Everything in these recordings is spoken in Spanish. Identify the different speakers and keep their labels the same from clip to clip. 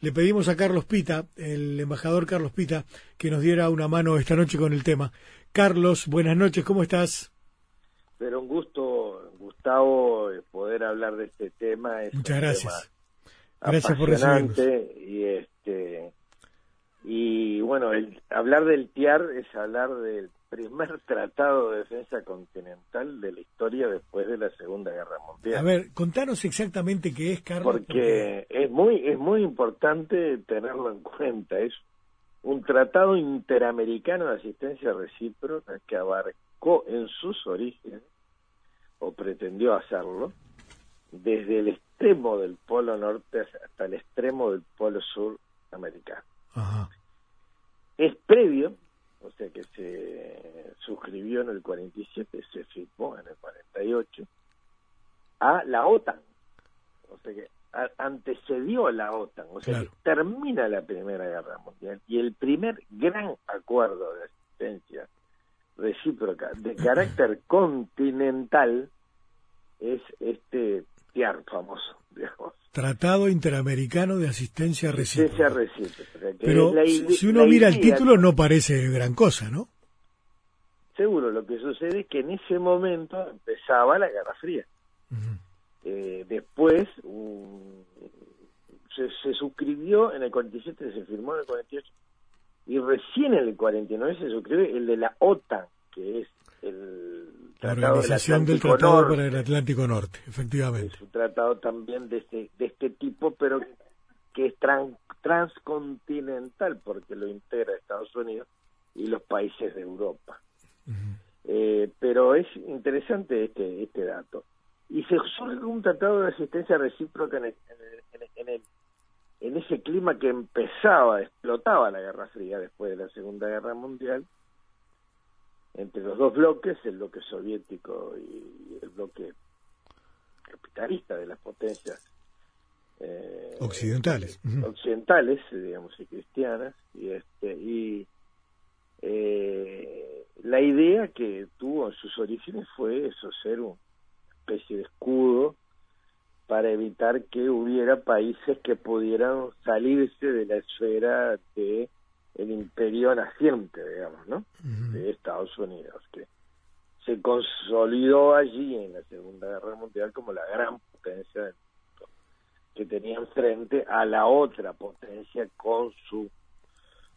Speaker 1: le pedimos a Carlos Pita, el embajador Carlos Pita, que nos diera una mano esta noche con el tema. Carlos, buenas noches, ¿cómo estás?
Speaker 2: Pero un gusto, Gustavo, poder hablar de este tema.
Speaker 1: Muchas gracias. Gracias por recibirnos.
Speaker 2: Y, este, y bueno, el, hablar del TIAR es hablar del primer tratado de defensa continental de la historia después de la Segunda Guerra Mundial.
Speaker 1: A ver, contanos exactamente qué es, Carlos.
Speaker 2: Porque, es muy es muy importante tenerlo en cuenta. Es un tratado interamericano de asistencia recíproca que abarcó en sus orígenes, o pretendió hacerlo, desde el extremo del polo norte hasta el extremo del polo sur americano. Es previo o sea que se suscribió en el 47, se firmó en el 48, a la OTAN, o sea que antecedió a la OTAN, o sea que termina la Primera Guerra Mundial y el primer gran acuerdo de asistencia recíproca de carácter continental es este TIAR famoso, digamos.
Speaker 1: Tratado Interamericano de Asistencia Recíproca.
Speaker 2: recíproca
Speaker 1: Pero si uno mira el título no parece gran cosa, ¿no?
Speaker 2: Seguro, lo que sucede es que en ese momento empezaba la Guerra Fría. eh, después se, se, suscribió en el 47, se firmó en el 48, y recién en el 49 se suscribe el de la OTAN, que es el
Speaker 1: la organización del, Tratado para el Atlántico Norte, efectivamente.
Speaker 2: Es un tratado también de este, de este tipo, pero que es transcontinental, porque lo integra Estados Unidos y los países de Europa. eh, pero es interesante este, este dato. Y se surge un tratado de asistencia recíproca en, en, en, en ese clima que empezaba, explotaba la Guerra Fría después de la Segunda Guerra Mundial, entre los dos bloques, el bloque soviético y el bloque capitalista de las potencias
Speaker 1: eh, occidentales,
Speaker 2: occidentales, digamos, y cristianas, y este y eh, la idea que tuvo en sus orígenes fue eso, ser una especie de escudo para evitar que hubiera países que pudieran salirse de la esfera de el imperio naciente, digamos, ¿no? De Estados Unidos, que se consolidó allí en la Segunda Guerra Mundial como la gran potencia del mundo, que tenía frente a la otra potencia con su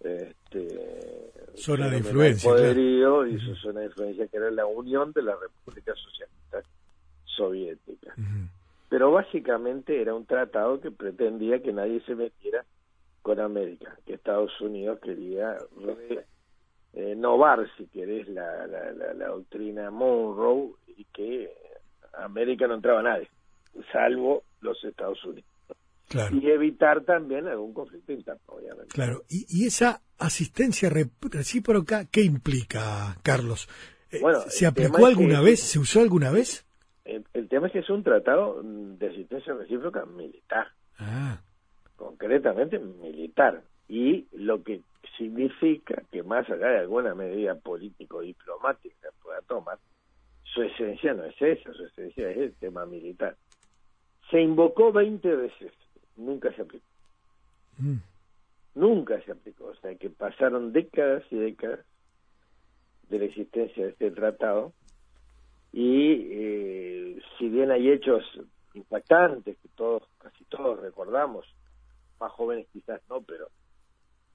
Speaker 2: este,
Speaker 1: zona de influencia
Speaker 2: poderío y su zona de influencia que era la Unión de las Repúblicas Socialistas Soviéticas. Pero básicamente era un tratado que pretendía que nadie se metiera con América, que Estados Unidos quería renovar, si querés, la, la, la, doctrina Monroe y que América no entraba nadie, salvo los Estados Unidos. Y evitar también algún conflicto interno, obviamente.
Speaker 1: Claro, y, y esa asistencia recíproca, ¿qué implica, Carlos? Eh, bueno, ¿Se aplicó alguna vez? ¿Se usó alguna vez?
Speaker 2: El, el, tema es que es un tratado de asistencia recíproca militar. Ah concretamente militar, y lo que significa que más allá de alguna medida político-diplomática pueda tomar, su esencia no es esa, su esencia es el tema militar. Se invocó 20 veces, nunca se aplicó. Mm. Nunca se aplicó, o sea que pasaron décadas y décadas de la existencia de este tratado y eh, si bien hay hechos impactantes que todos, casi todos recordamos, más jóvenes quizás no, pero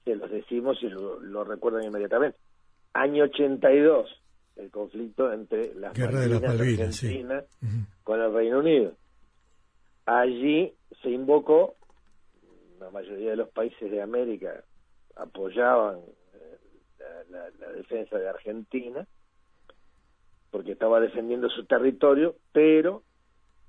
Speaker 2: se los decimos y lo, recuerdan inmediatamente. Año 82, el conflicto entre las
Speaker 1: Guerra de
Speaker 2: Argentina con el Reino Unido. Allí se invocó, la mayoría de los países de América apoyaban eh, la, defensa de Argentina, porque estaba defendiendo su territorio, pero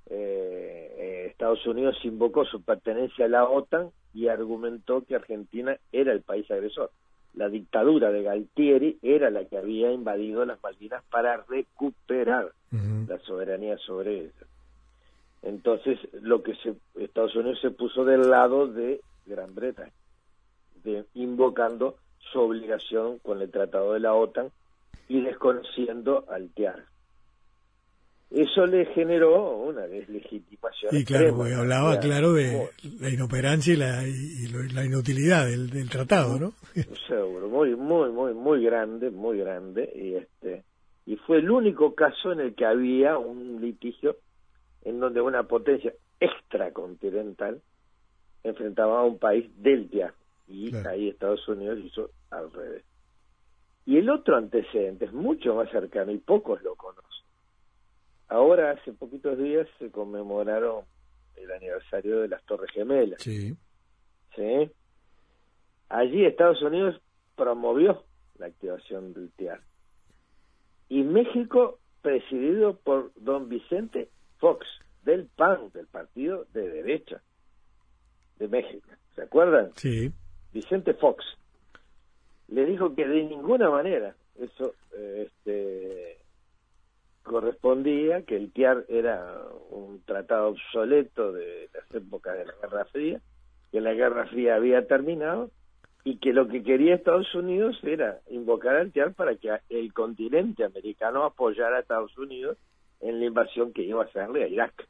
Speaker 2: eh, eh, Estados Unidos invocó su pertenencia a la OTAN y argumentó que Argentina era el país agresor. La dictadura de Galtieri era la que había invadido las Malvinas para recuperar la soberanía sobre ellas. Entonces, lo que se, Estados Unidos se puso del lado de Gran Bretaña, de, invocando su obligación con el Tratado de la OTAN y desconociendo al TIAR. Eso le generó una deslegitimación.
Speaker 1: Y claro, hablaba, claro, de la inoperancia y la, y la inutilidad del, del tratado, ¿no?
Speaker 2: Seguro, muy, muy, muy, muy grande, muy grande, y este y fue el único caso en el que había un litigio en donde una potencia extracontinental enfrentaba a un país del TIA, y ahí Estados Unidos hizo al revés. Y el otro antecedente es mucho más cercano y pocos lo conocen Ahora, hace poquitos días, se conmemoraron el aniversario de las Torres Gemelas.
Speaker 1: Sí.
Speaker 2: ¿Sí? Allí Estados Unidos promovió la activación del TIAR. Y México, presidido por don Vicente Fox, del PAN, del partido de derecha de México. ¿Se acuerdan?
Speaker 1: Sí.
Speaker 2: Vicente Fox le dijo que de ninguna manera eso eh, este, correspondía, que el TIAR era un tratado obsoleto de las épocas de la Guerra Fría, que la Guerra Fría había terminado y que lo que quería Estados Unidos era invocar al TIAR para que el continente americano apoyara a Estados Unidos en la invasión que iba a hacerle a Irak.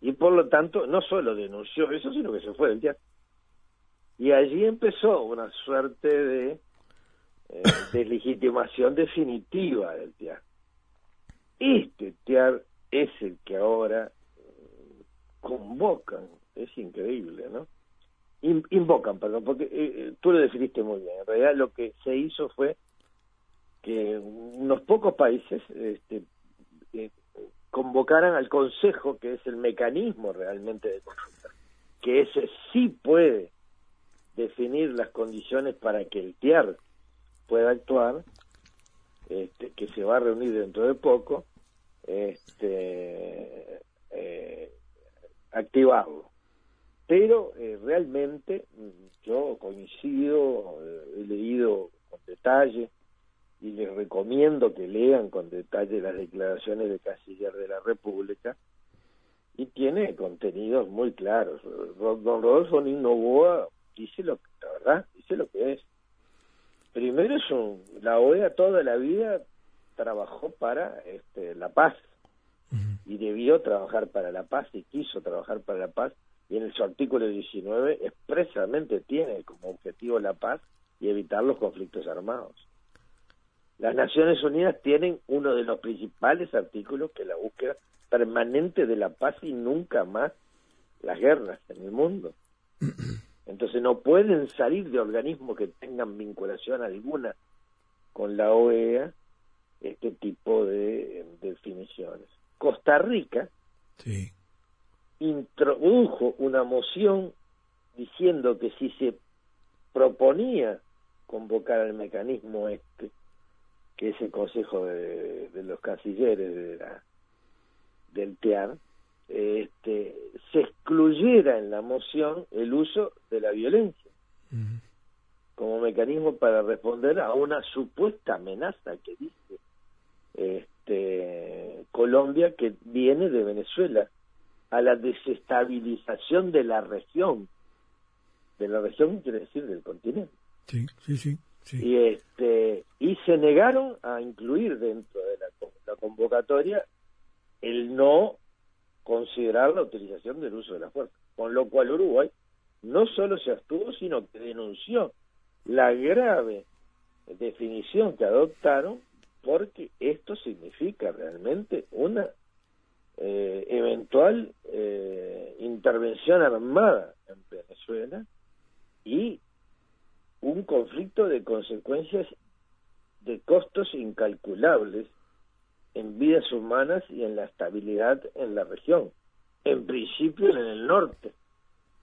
Speaker 2: Y por lo tanto, no solo denunció eso, sino que se fue del TIAR. Y allí empezó una suerte de eh, deslegitimación definitiva del TIAR este TIAR es el que ahora eh, convocan, es increíble, ¿no? invocan, perdón, porque eh, eh, tú lo definiste muy bien. En realidad lo que se hizo fue que unos pocos países este, convocaran al Consejo, que es el mecanismo realmente de consulta, que ese sí puede definir las condiciones para que el TIAR pueda actuar, este, que se va a reunir dentro de poco, este, eh, activarlo. Pero eh, realmente mm, yo coincido, eh, he leído con detalle y les recomiendo que lean con detalle las declaraciones de Canciller de la República y tiene contenidos muy claros. Don Rodolfo Nino dice lo que, la verdad, dice lo que es. Primero es un, la OEA toda la vida trabajó para este, la paz y debió trabajar para la paz y quiso trabajar para la paz y en su artículo 19 expresamente tiene como objetivo la paz y evitar los conflictos armados. Las Naciones Unidas tienen uno de los principales artículos que es la búsqueda permanente de la paz y nunca más las guerras en el mundo. Entonces no pueden salir de organismos que tengan vinculación alguna con la OEA este tipo de definiciones. Costa Rica introdujo una moción diciendo que si se proponía convocar al mecanismo este, que es el Consejo de, los Cancilleres de la, del TEAR, este, se excluyera en la moción el uso de la violencia como mecanismo para responder a una supuesta amenaza que dice este, Colombia que viene de Venezuela, a la desestabilización de la región, de la región quiere decir del continente.
Speaker 1: Sí, sí, sí.
Speaker 2: Y, este, y se negaron a incluir dentro de la, la convocatoria el no considerar la utilización del uso de la fuerza, con lo cual Uruguay no solo se abstuvo, sino que denunció la grave definición que adoptaron porque esto significa realmente una eh, eventual eh, intervención armada en Venezuela y un conflicto de consecuencias de costos incalculables en vidas humanas y en la estabilidad en la región, en principio en el norte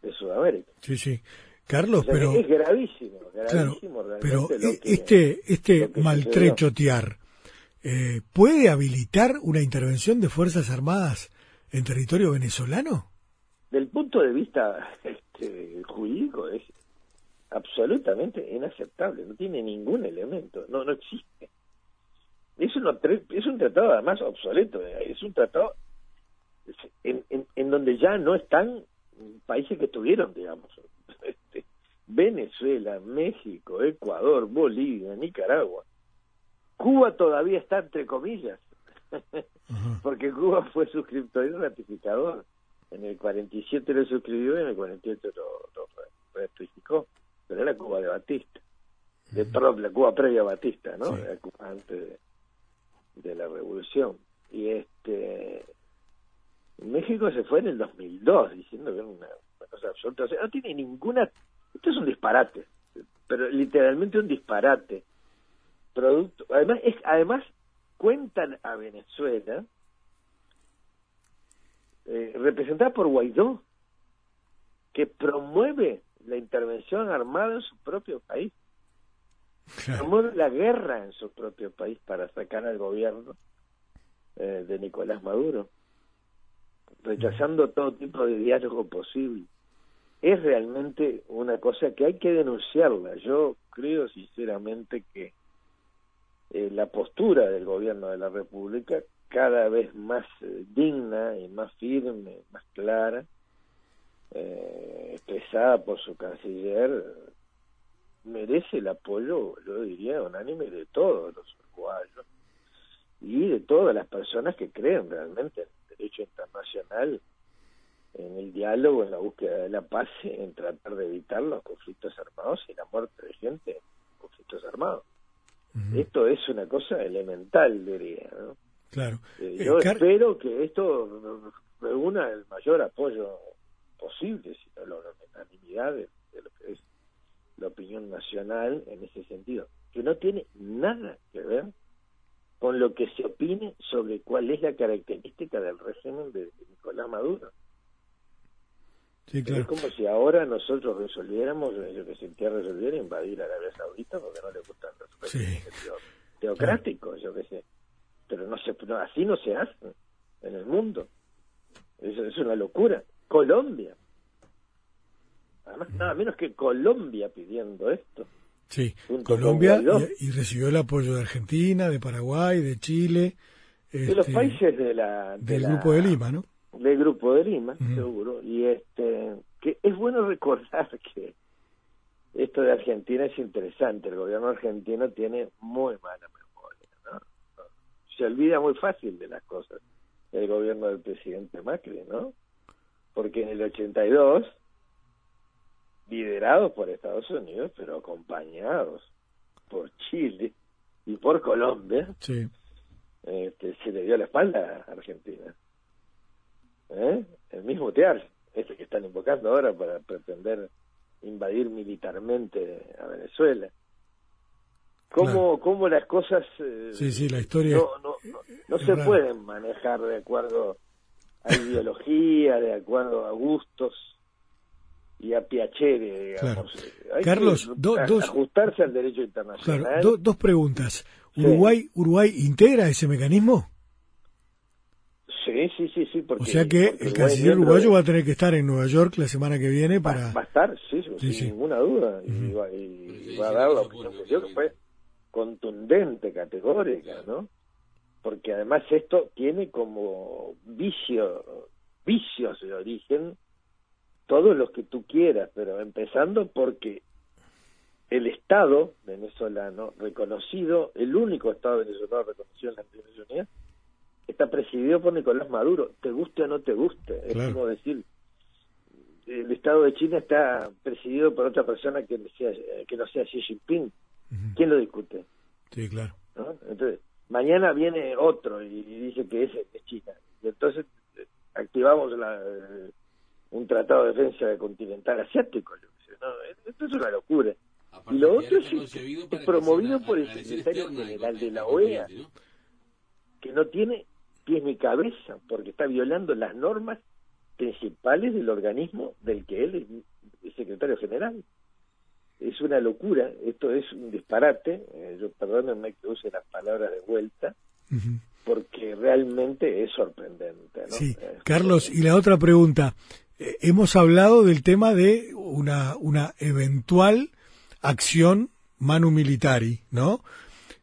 Speaker 2: de Sudamérica.
Speaker 1: Sí, sí. Carlos, pero
Speaker 2: es gravísimo, gravísimo
Speaker 1: pero este este maltrecho tiar eh, ¿puede habilitar una intervención de Fuerzas Armadas en territorio venezolano?
Speaker 2: Del punto de vista este, jurídico es absolutamente inaceptable, no tiene ningún elemento, no, no existe. Es, es un tratado además obsoleto, eh, es un tratado en, en, donde ya no están países que estuvieron, digamos. Este, Venezuela, México, Ecuador, Bolivia, Nicaragua, Cuba todavía está entre comillas, porque Cuba fue suscriptor y ratificador. En el 47 lo suscribió y en el 48 lo, ratificó, pero era Cuba de Batista. De, perdón, la Cuba previa a Batista, ¿no? Cuba antes de, la revolución. Y este México se fue en el 2002 diciendo que era una, cosa absoluta. O sea, no tiene ninguna... Esto es un disparate, pero literalmente un disparate. Producto, además, es, además cuentan a Venezuela eh, representada por Guaidó, que promueve la intervención armada en su propio país, promueve la guerra en su propio país para sacar al gobierno eh, de Nicolás Maduro, rechazando todo tipo de diálogo posible. Es realmente una cosa que hay que denunciarla. Yo creo sinceramente que eh, la postura del gobierno de la República cada vez más eh, digna y más firme, más clara, eh, expresada por su canciller, merece el apoyo, yo diría, unánime de todos los uruguayos y de todas las personas que creen realmente en el derecho internacional, en el diálogo, en la búsqueda de la paz, en tratar de evitar los conflictos armados y la muerte de gente en conflictos armados. Esto es una cosa elemental, diría, ¿no?
Speaker 1: Claro.
Speaker 2: Eh, eh, yo espero que esto reúna el mayor apoyo posible, si no la unanimidad de, lo que es la opinión nacional en ese sentido, que no tiene nada que ver con lo que se opine sobre cuál es la característica del régimen de Nicolás Maduro.
Speaker 1: Sí, claro.
Speaker 2: Es como si ahora nosotros resolviéramos, yo que sentía resolver invadir Arabia Saudita porque no le gustan los
Speaker 1: sí.
Speaker 2: teocráticos, yo que sé pero no se, así no se hace en el mundo. Eso es una locura. Colombia. Además, nada menos que Colombia pidiendo esto.
Speaker 1: Sí, Colombia y, recibió el apoyo de Argentina, de Paraguay, de Chile.
Speaker 2: de los este, países de la,
Speaker 1: del Grupo de Lima, ¿no?
Speaker 2: Del Grupo de Lima, seguro. Y este que es bueno recordar que esto de Argentina es interesante. El gobierno argentino tiene muy mala se olvida muy fácil de las cosas el gobierno del presidente Macri, ¿no? Porque en el 82, liderados por Estados Unidos, pero acompañados por Chile y por Colombia, este, se le dio la espalda a Argentina. ¿Eh? El mismo Tear, ese que están invocando ahora para pretender invadir militarmente a Venezuela cómo, cómo las cosas
Speaker 1: eh, sí, sí, la historia
Speaker 2: no, no, no, se pueden manejar de acuerdo a ideología, de acuerdo a gustos y a piacere, digamos. Hay
Speaker 1: Carlos,
Speaker 2: que dos, ajustarse al derecho internacional.
Speaker 1: dos preguntas. ¿Uruguay, ¿Uruguay integra ese mecanismo?
Speaker 2: Sí, sí, sí, sí.
Speaker 1: o sea que el canciller uruguayo va a tener que estar en Nueva York la semana que viene para...
Speaker 2: Va, a estar, sí, sin ninguna duda. Y, va, a dar la opinión que dio, que fue contundente, categórica, ¿no? Porque además esto tiene como vicio, vicios de origen todos los que tú quieras, pero empezando porque el Estado venezolano reconocido, el único Estado venezolano reconocido en las Naciones Unidas, presidido por Nicolás Maduro, te guste o no te guste, es como decir, el Estado de China está presidido por otra persona que, sea, que no sea Xi Jinping, ¿Quién lo discute?
Speaker 1: Sí, claro.
Speaker 2: Entonces, mañana viene otro y dice que ese es China. Y entonces activamos la, un tratado de defensa continental asiático. Esto es una locura. y lo otro es, promovido por el secretario general de la OEA, que no tiene pies ni cabeza, porque está violando las normas principales del organismo del que él es secretario general es una locura, esto es un disparate, eh, yo perdónenme que use las palabras de vuelta, porque realmente es sorprendente.
Speaker 1: Sí, Carlos, y la otra pregunta, eh, hemos hablado del tema de una, una eventual acción manu militari, ¿no?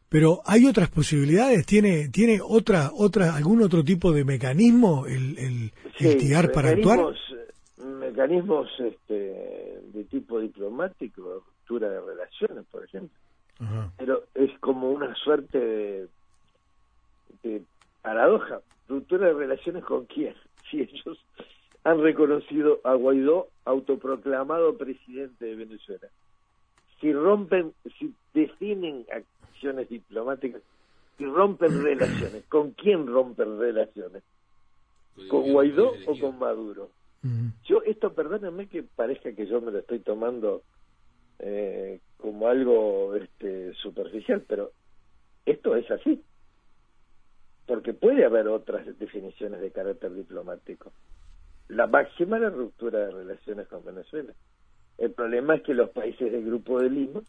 Speaker 1: Pero hay otras posibilidades, tiene tiene otra otra algún otro tipo de mecanismo el el, para actuar
Speaker 2: mecanismos este, de tipo diplomático, ruptura de relaciones, por ejemplo. Pero es como una suerte de, paradoja, ruptura de relaciones con quién, si ellos han reconocido a Guaidó autoproclamado presidente de Venezuela. Si rompen, si definen acciones diplomáticas, si rompen relaciones, ¿con quién rompen relaciones? ¿Con Guaidó o con Maduro? Yo, esto, perdónenme que parezca que yo me lo estoy tomando eh, como algo este, superficial, pero esto es así. Porque puede haber otras definiciones de carácter diplomático. La máxima es la ruptura de relaciones con Venezuela. El problema es que los países del Grupo de Lima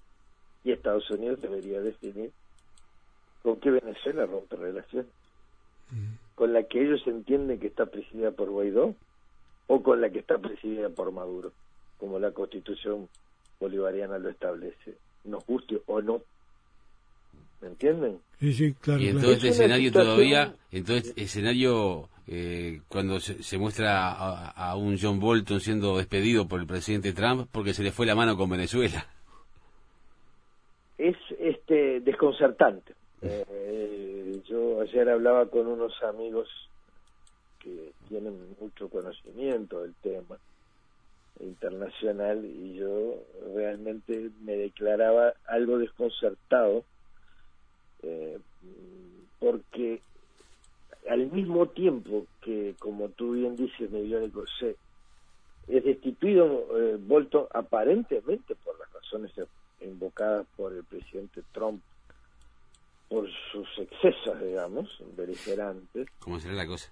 Speaker 2: y Estados Unidos debería definir con qué Venezuela rompe relaciones. Con la que ellos entienden que está presidida por Guaidó o con la que está presidida por Maduro, como la constitución bolivariana lo establece, nos guste o no. ¿Me entienden?
Speaker 1: Sí, sí, claro.
Speaker 3: Y en todo este escenario todavía, en todo este escenario, eh, cuando se, muestra a, un John Bolton siendo despedido por el presidente Trump porque se le fue la mano con Venezuela.
Speaker 2: Es este desconcertante. Eh, yo ayer hablaba con unos amigos que tienen mucho conocimiento del tema internacional y yo realmente me declaraba algo desconcertado eh, al mismo tiempo que, como tú bien dices, Mediónico C, es destituido eh, Bolton aparentemente por las razones invocadas por el presidente Trump, por sus excesos, digamos, beligerantes.
Speaker 3: ¿Cómo será la cosa?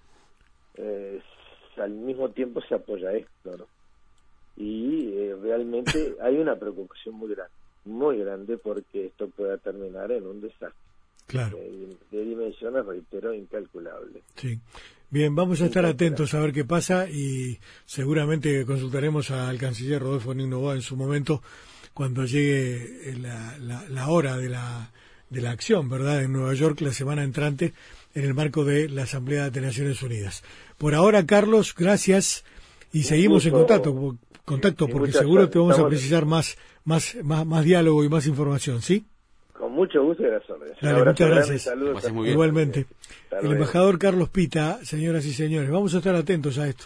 Speaker 2: Eh, al mismo tiempo se apoya esto, ¿no? Y eh, realmente hay una preocupación muy grande, muy grande, porque esto pueda terminar en un desastre.
Speaker 1: Claro.
Speaker 2: De, dimensiones, reitero, incalculables.
Speaker 1: Sí. Bien, vamos a estar atentos a ver qué pasa y seguramente consultaremos al canciller Rodolfo Ninovoa en su momento cuando llegue la, la hora de la, de la acción, ¿verdad?, en Nueva York la semana entrante en el marco de la Asamblea de Naciones Unidas. Por ahora, Carlos, gracias y seguimos en contacto, contacto porque seguro te vamos a precisar más, más, más, más diálogo y más información, ¿sí?
Speaker 2: Con mucho gusto y
Speaker 1: gracias. muchas gracias. Igualmente. El embajador Carlos Pita, señoras y señores, vamos a estar atentos a esto.